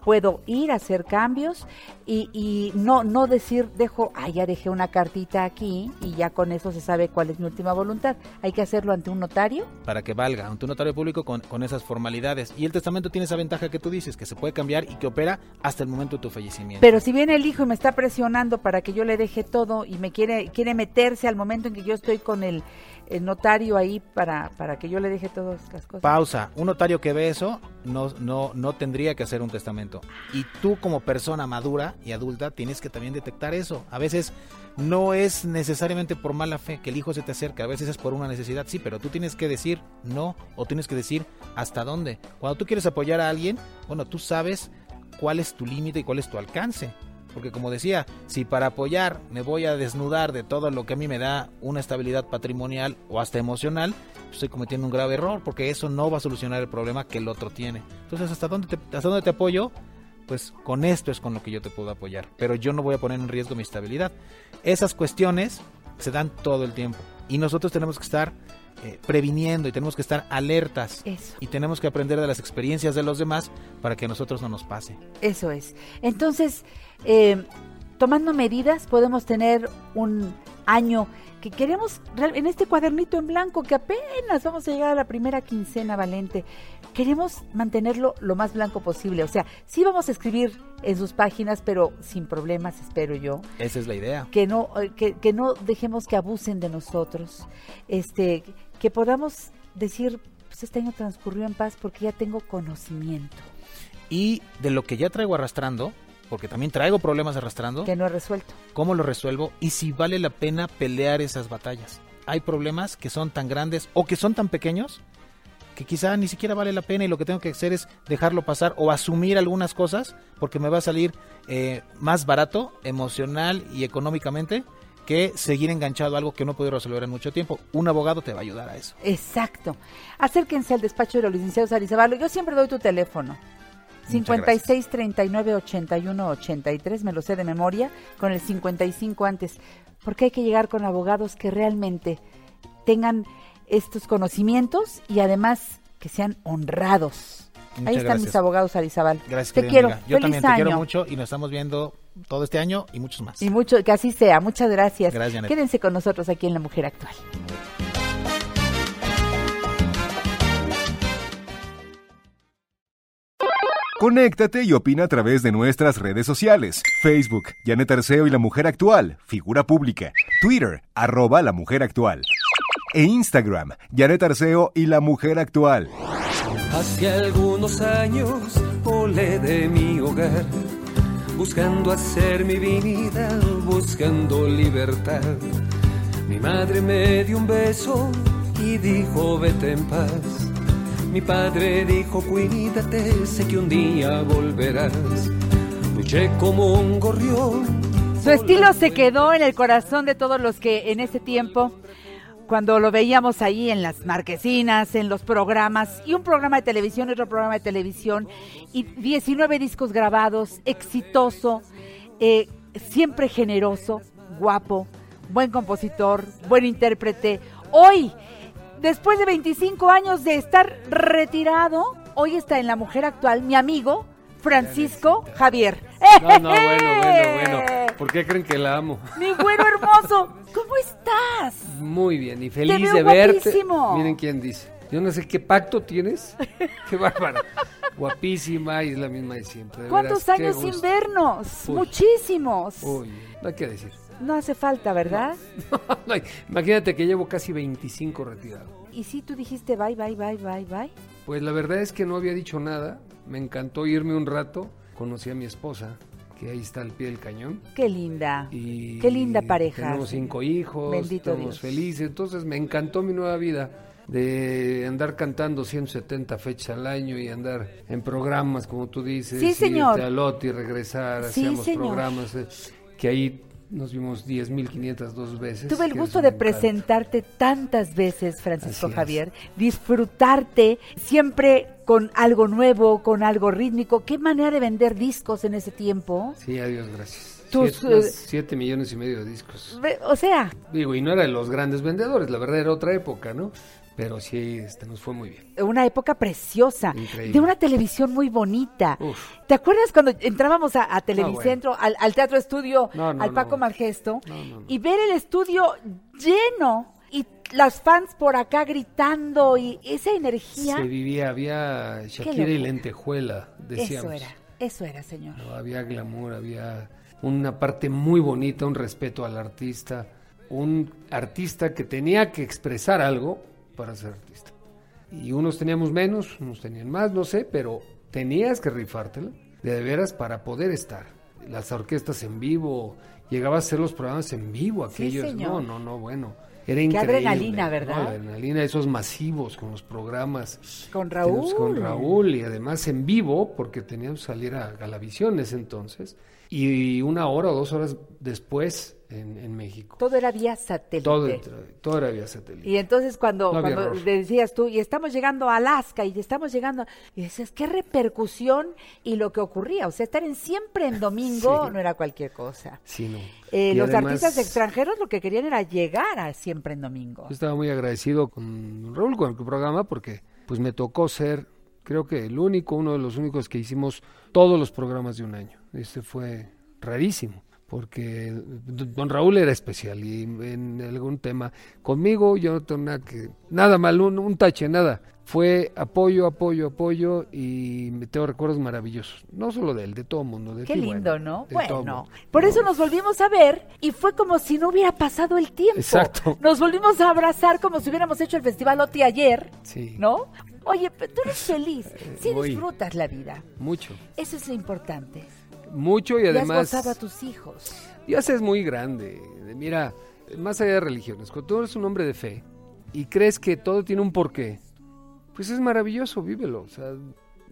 puedo ir a hacer cambios y, y no, no decir, dejo, ah, ya dejé una cartita aquí y ya con eso se sabe cuál es mi última voluntad. Hay que hacerlo ante un notario. para que valga ante un notario público con, con esas formalidades. Y el testamento tiene esa ventaja que tú dices, que se puede cambiar y que opera hasta el momento de tu fallecimiento. Pero si viene el hijo y me está presionando para que yo le deje todo y me quiere, quiere meterse al momento en que yo estoy con el, el notario ahí para, para que yo le deje todas las cosas. Pausa. Un notario que ve eso no, no, no tendría que hacer un testamento. Y tú como persona madura y adulta tienes que también detectar eso. A veces no es necesariamente por mala fe que el hijo se te acerca, a veces es por una necesidad, sí, pero tú tienes que decir no o tienes que decir hasta dónde. Cuando tú quieres apoyar a alguien, bueno, tú sabes cuál es tu límite y cuál es tu alcance. Porque como decía, si para apoyar me voy a desnudar de todo lo que a mí me da una estabilidad patrimonial o hasta emocional, estoy cometiendo un grave error porque eso no va a solucionar el problema que el otro tiene. Entonces, ¿hasta dónde te, hasta dónde te apoyo? Pues con esto es con lo que yo te puedo apoyar, pero yo no voy a poner en riesgo mi estabilidad. Esas cuestiones se dan todo el tiempo y nosotros tenemos que estar eh, previniendo y tenemos que estar alertas. Eso. Y tenemos que aprender de las experiencias de los demás para que a nosotros no nos pase. Eso es. Entonces, eh, tomando medidas, podemos tener un año que queremos, en este cuadernito en blanco, que apenas vamos a llegar a la primera quincena, Valente, queremos mantenerlo lo más blanco posible. O sea, sí vamos a escribir en sus páginas, pero sin problemas, espero yo. Esa es la idea. que no eh, que, que no dejemos que abusen de nosotros este que podamos decir pues este año transcurrió en paz porque ya tengo conocimiento Y de lo que ya traigo arrastrando, porque también traigo problemas arrastrando, que no he resuelto cómo lo resuelvo y si vale la pena pelear esas batallas. Hay problemas que son tan grandes o que son tan pequeños que quizá ni siquiera vale la pena y lo que tengo que hacer es dejarlo pasar o asumir algunas cosas porque me va a salir eh, más barato emocional y económicamente que seguir enganchado a algo que no puedo resolver en mucho tiempo. Un abogado te va a ayudar a eso. exacto acérquense al despacho de los licenciados Arizabalo yo siempre doy tu teléfono 56 39 81 83 me lo sé de memoria con el 55 antes. Porque hay que llegar con abogados que realmente tengan estos conocimientos y además que sean honrados ahí Muchas están gracias. mis abogados Arizabal. Gracias, te quiero. amiga. Yo Feliz también te año. quiero mucho y nos estamos viendo todo este año y muchos más. y mucho que así sea. Muchas gracias, Gracias, quédense con nosotros aquí en la mujer actual Conéctate y opina a través de nuestras redes sociales. Facebook, Janet Arceo y la Mujer Actual, figura pública. Twitter, arroba la Mujer Actual. E Instagram, Janet Arceo y la Mujer Actual. Hace algunos años volé de mi hogar, buscando hacer mi vida, buscando libertad. Mi madre me dio un beso y dijo vete en paz. Mi padre dijo cuídate, sé que un día volverás. Luché como un gorrión. Su estilo se quedó en el corazón de todos los que en ese tiempo, cuando lo veíamos ahí en las marquesinas, en los programas, y un programa de televisión, otro programa de televisión, y 19 discos grabados, exitoso, eh, siempre generoso, guapo, buen compositor, buen intérprete. Hoy, después de 25 años de estar retirado, hoy está en La Mujer Actual mi amigo Francisco Javier. No, no, bueno, bueno, bueno. ¿Por qué creen que la amo? Mi güero hermoso, ¿cómo estás? Muy bien y feliz veo de verte. guapísimo. Miren quién dice. Yo no sé qué pacto tienes. Qué bárbara. Guapísima y es la misma de siempre. de ¿Cuántos veras, años sin vernos? Uy. Muchísimos. Uy, no hay que decir. No hace falta, ¿verdad? No Imagínate que llevo casi 25 retirado. Y si tú dijiste bye, bye, bye, bye, bye. Pues la verdad es que no había dicho nada. Me encantó irme un rato. Conocí a mi esposa, que ahí está al pie del cañón. Qué linda. Y Qué linda pareja. Tenemos cinco hijos, Bendito estamos Dios. felices. Entonces me encantó mi nueva vida de andar cantando 170 fechas al año y andar en programas, como tú dices. Sí, señor. irte a Loti, regresar, Sí, hacíamos señor. programas eh, que ahí nos vimos 10.502 veces. Tuve el gusto de presentarte tantas veces, Francisco Así es. Javier, disfrutarte siempre con algo nuevo, con algo rítmico. Qué manera de vender discos en ese tiempo. Sí, adiós, gracias. Tus, siete, eh, siete millones y medio de discos. O sea, Digo, y no era de los grandes vendedores, la verdad era otra época, ¿no? Pero sí, este, nos fue muy bien. una época preciosa, Increíble. de una televisión muy bonita. Uf. ¿Te acuerdas cuando entrábamos a, a Televicentro, al, al Teatro Estudio, No, no, al Paco. Malgesto, No, no, no. y ver el estudio lleno y las fans por acá gritando y esa energía? Se vivía, había Shakira y lentejuela, decíamos. Eso era, eso era, señor. Había glamour, había una parte muy bonita, un respeto al artista, un artista que tenía que expresar algo para ser artista. Y unos teníamos menos, unos tenían más, no sé, pero tenías que rifártela de veras para poder estar. Las orquestas en vivo, llegabas a hacer los programas en vivo, aquellos, no, no, no, bueno. Era Qué increíble. adrenalina. ¿verdad? Adrenalina, esos masivos con los programas. Con Teníamos Raúl. Con Raúl y además en vivo, porque teníamos que salir a Galavisión en ese entonces. Y una hora o dos horas después en, en México. Todo era vía satélite. Todo, todo era vía satélite. Y entonces cuando, No cuando decías tú, y estamos llegando a Alaska, y estamos llegando, y decías, qué repercusión y lo que ocurría. O sea, estar en siempre en domingo Sí. no era cualquier cosa. Sí, no. Eh, los además- artistas extranjeros lo que querían era llegar a siempre en domingo. Yo estaba muy agradecido con Raúl, con el programa, porque pues me tocó ser, creo que el único, uno de los únicos que hicimos todos los programas de un año. Este fue rarísimo, porque don Raúl era especial y en algún tema conmigo yo no tengo nada que, nada mal, un, un tache, nada. Fue apoyo, apoyo, apoyo y me tengo recuerdos maravillosos. No solo de él, de todo el mundo. De Qué ti, lindo, bueno, ¿no? Bueno, por eso nos volvimos a ver y fue como si no hubiera pasado el tiempo. Exacto. Nos volvimos a abrazar como si hubiéramos hecho el Festival OTI ayer, Sí, ¿no? Oye, pero tú eres feliz, sí disfrutas la vida. mucho. Eso es lo importante. Mucho y además... a tus hijos. Se es muy grande. Mira, más allá de religiones, cuando tú eres un hombre de fe y crees que todo tiene un porqué, pues es maravilloso, vívelo. O sea,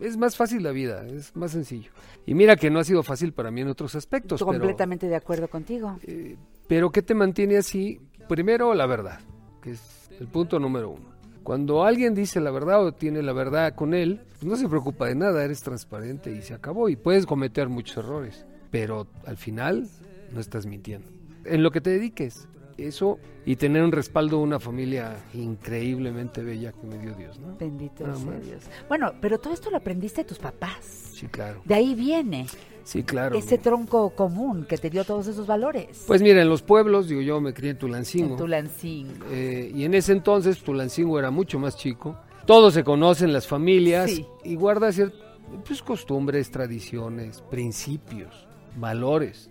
es más fácil la vida, es más sencillo. Y mira que no ha sido fácil para mí en otros aspectos, pero, Completamente de acuerdo contigo. eh, pero ¿qué te mantiene así? Primero, la verdad, que es el punto número uno. Cuando alguien dice la verdad o tiene la verdad con él, pues no se preocupa de nada, eres transparente y se acabó. Y puedes cometer muchos errores, pero al final no estás mintiendo. En lo que te dediques, eso y tener un respaldo de una familia increíblemente bella que me dio Dios, ¿no? Bendito Nada sea más. Dios. Bueno, pero todo esto lo aprendiste de tus papás. Sí, claro. De ahí viene Sí, claro. ese tronco común que te dio todos esos valores. Pues mira, en los pueblos, digo yo, me crié en Tulancingo. en Tulancingo. Eh, y en ese entonces Tulancingo era mucho más chico. Todos se conocen, las familias, Sí. y guarda ciertas pues, costumbres, tradiciones, principios, valores.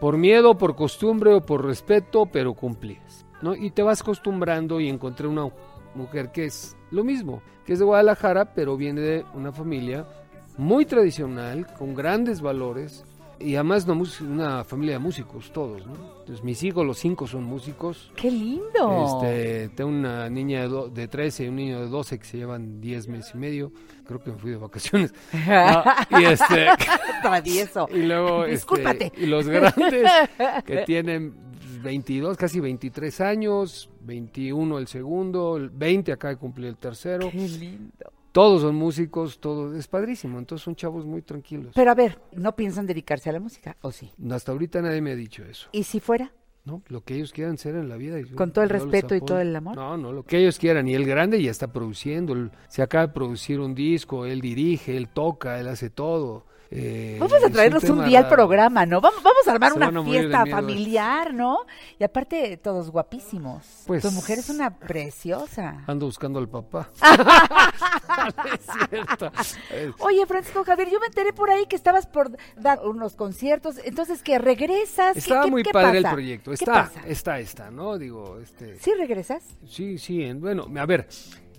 Por miedo, por costumbre o por respeto, pero cumplías. ¿no? Y te vas acostumbrando y encontré una mujer que es lo mismo, que es de Guadalajara, pero viene de una familia muy tradicional, con grandes valores, y además una, una familia de músicos, todos, ¿no? Entonces mis hijos, los cinco son músicos. ¡Qué lindo! Este, tengo una niña de, do- de 13 y un niño de 12 que se llevan 10 meses y medio. Creo que me fui de vacaciones. Ah, y este Travieso. y luego este, Discúlpate. y los grandes que tienen 22, casi 23 años, 21 el segundo, el 20 acaba de cumplir el tercero. ¡Qué lindo! Todos son músicos, todos es padrísimo, entonces son chavos muy tranquilos. Pero a ver, ¿no piensan dedicarse a la música? ¿O sí? Hasta ahorita nadie me ha dicho eso. ¿Y si fuera? ¿no? Lo que ellos quieran ser en la vida. yo- Con todo el respeto y todo el amor. No, no, lo que ellos quieran. Y el grande ya está produciendo. el- se acaba de producir un disco, él dirige, él toca, él hace todo. Eh, Vamos a traernos un tema día al programa, ¿no? Vamos, vamos a armar una fiesta familiar, ¿no? Y aparte, todos guapísimos. Pues- tu mujer es una preciosa. Ando buscando al papá. es cierto. Eh, Oye, Francisco Javier, yo me enteré por ahí que estabas por dar unos conciertos, entonces que regresas. ¿Qué- Estaba qué- muy qué padre pasa? el proyecto. ¿Qué Está, está, está, ¿no? Digo, este. ¿Sí regresas? Sí, sí, en- bueno, a ver,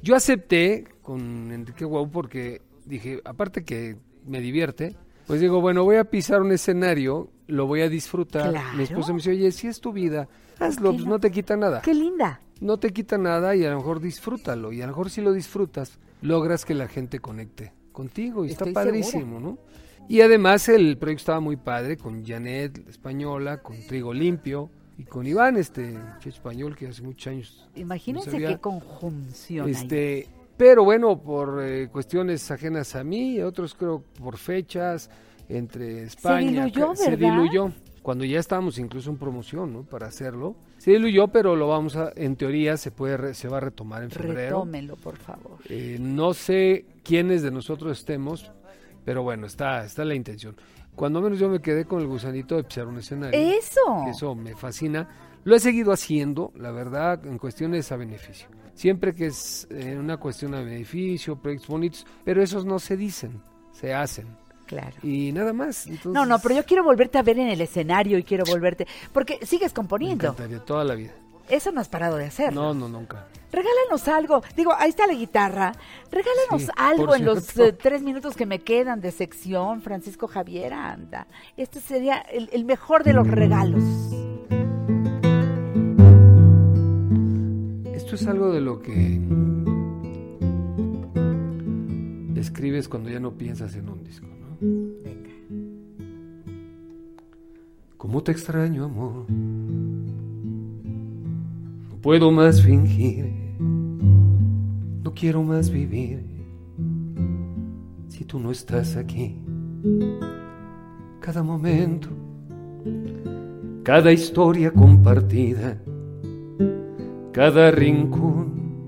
yo acepté con Enrique Guau porque dije, aparte que me divierte, pues digo, bueno, voy a pisar un escenario, lo voy a disfrutar. Claro. Mi esposa me dice, oye, si es tu vida, hazlo, pues no- te quita nada. Qué linda. No te quita nada y a lo mejor disfrútalo. Y a lo mejor si lo disfrutas, logras que la gente conecte contigo y Estoy está padrísimo, segura. ¿no? Y además el proyecto estaba muy padre con Janet, la española, con Trigo Limpio y con Iván, este español que hace muchos años Imagínense no qué conjunción hay. Pero bueno, por eh, cuestiones ajenas a mí, otros creo por fechas entre España, diluyó, ca- se ¿verdad? diluyó. Cuando ya estábamos incluso en promoción, ¿no? Para hacerlo. Se diluyó, pero lo vamos a, en teoría se puede, re- se va a retomar en febrero. Retómelo, por favor. Eh, no sé quiénes de nosotros estemos, pero bueno, está, está la intención. Cuando menos yo me quedé con el gusanito de pisar un escenario. Eso. Eso me fascina. Lo he seguido haciendo, la verdad, en cuestiones a beneficio. Siempre que es eh, una cuestión a beneficio, proyectos bonitos, pero esos no se dicen, se hacen. Claro. Y nada más. No, entonces, no, pero yo quiero volverte a ver en el escenario y quiero volverte. Porque sigues Me componiendo. encantaría toda la vida. Eso no has parado de hacer. No, no, nunca. Regálanos algo. Digo, ahí está la guitarra. Regálanos Sí, algo en los eh, tres minutos que me quedan de sección. Francisco Javier, anda. Este sería el, el mejor de los regalos. Es algo de lo que escribes cuando ya no piensas en un disco, ¿no? ¿Cómo te extraño, amor? puedo más fingir, no quiero más vivir si tú no estás aquí. Cada momento, cada historia compartida, cada rincón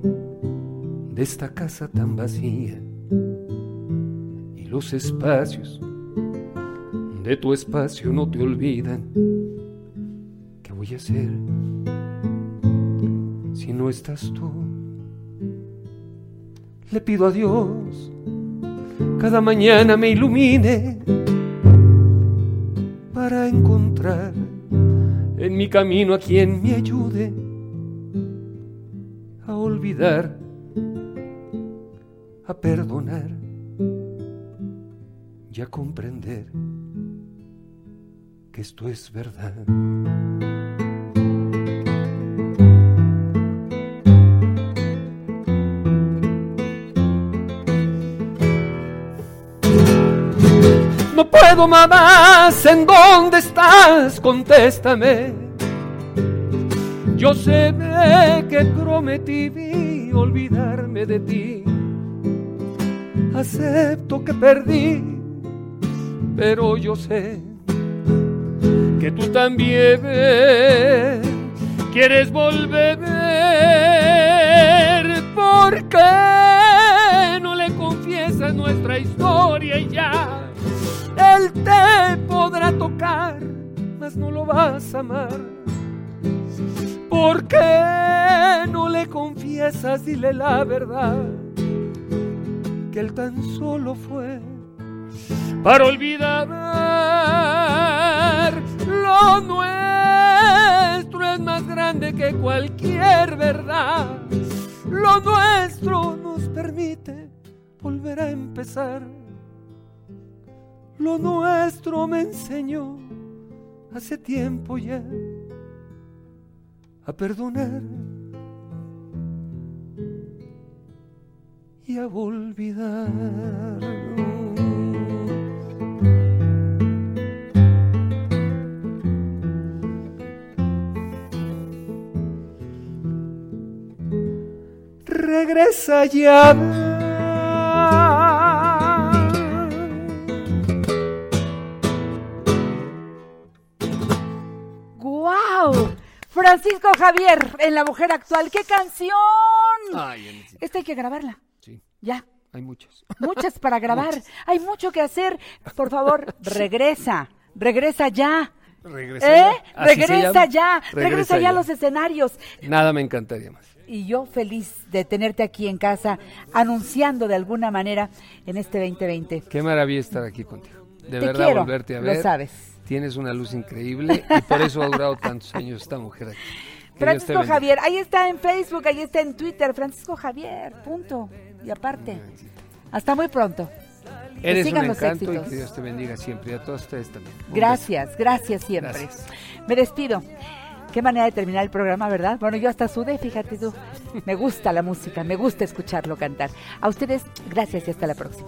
de esta casa tan vacía y los espacios de tu espacio no te olvidan. ¿Qué voy a hacer si no estás tú? Le pido a Dios cada mañana me ilumine para encontrar en mi camino a quien me ayude olvidar, a perdonar y a comprender que esto es verdad. No puedo más, ¿en dónde estás? Contéstame. Yo sé que prometí olvidarme de ti. Acepto que perdí, pero yo sé que tú también quieres volver. ¿Por qué no le confiesas nuestra historia y ya? Él te podrá tocar, mas no lo vas a amar. ¿Por qué no le confiesas? Dile la verdad, que él tan solo fue para olvidar lo nuestro es más grande que cualquier verdad. Lo nuestro nos permite volver a empezar. Lo nuestro me enseñó hace tiempo ya a perdonar y a olvidar. Regresa ya. Francisco Javier en La Mujer Actual. ¡Qué canción! Ay, Esta hay que grabarla. sí, Ya. hay muchos. Muchas para grabar. Hay mucho que hacer. Por favor, regresa. Regresa ya. Regresa ¿Eh? ya. Regresa ya. Regresa, Regresa ya a los escenarios. Nada me encantaría más. Y yo feliz de tenerte aquí en casa, anunciando de alguna manera en este 2020. Qué maravilla estar aquí contigo. De Te verdad, quiero, volverte a lo ver. sabes. Tienes una luz increíble y por eso ha durado tantos años esta mujer aquí. Que Francisco. Javier, ahí está en Facebook, ahí está en Twitter, Francisco Javier, punto. Y aparte, hasta muy pronto. Que Eres un sigan los encanto y éxitos. que Dios te bendiga siempre y a todos ustedes también. Un Gracias, gracias siempre. Gracias. Me despido. Qué manera de terminar el programa, ¿verdad? Bueno, yo hasta sudé, fíjate tú. Me gusta la música, me gusta escucharlo cantar. A ustedes, gracias y hasta la próxima.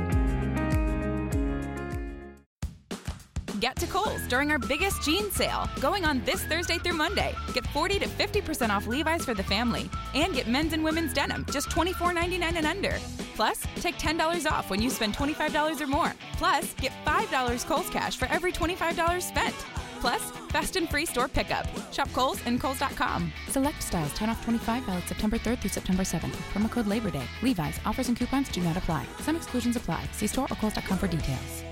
during our biggest jean sale, going on this Thursday through Monday. Get 40 to 50% off Levi's for the family, and get men's and women's denim just $24.99 and under. Plus, take $10 off when you spend $25 or more. Plus, get $5 Kohl's cash for every $25 spent. Plus, fast and free store pickup. Shop Kohl's and Kohl's.com. Select styles 10 off 25 valid September 3rd through September 7th. Promo code Labor Day. Levi's offers and coupons do not apply. Some exclusions apply. See store or Kohl's.com for details.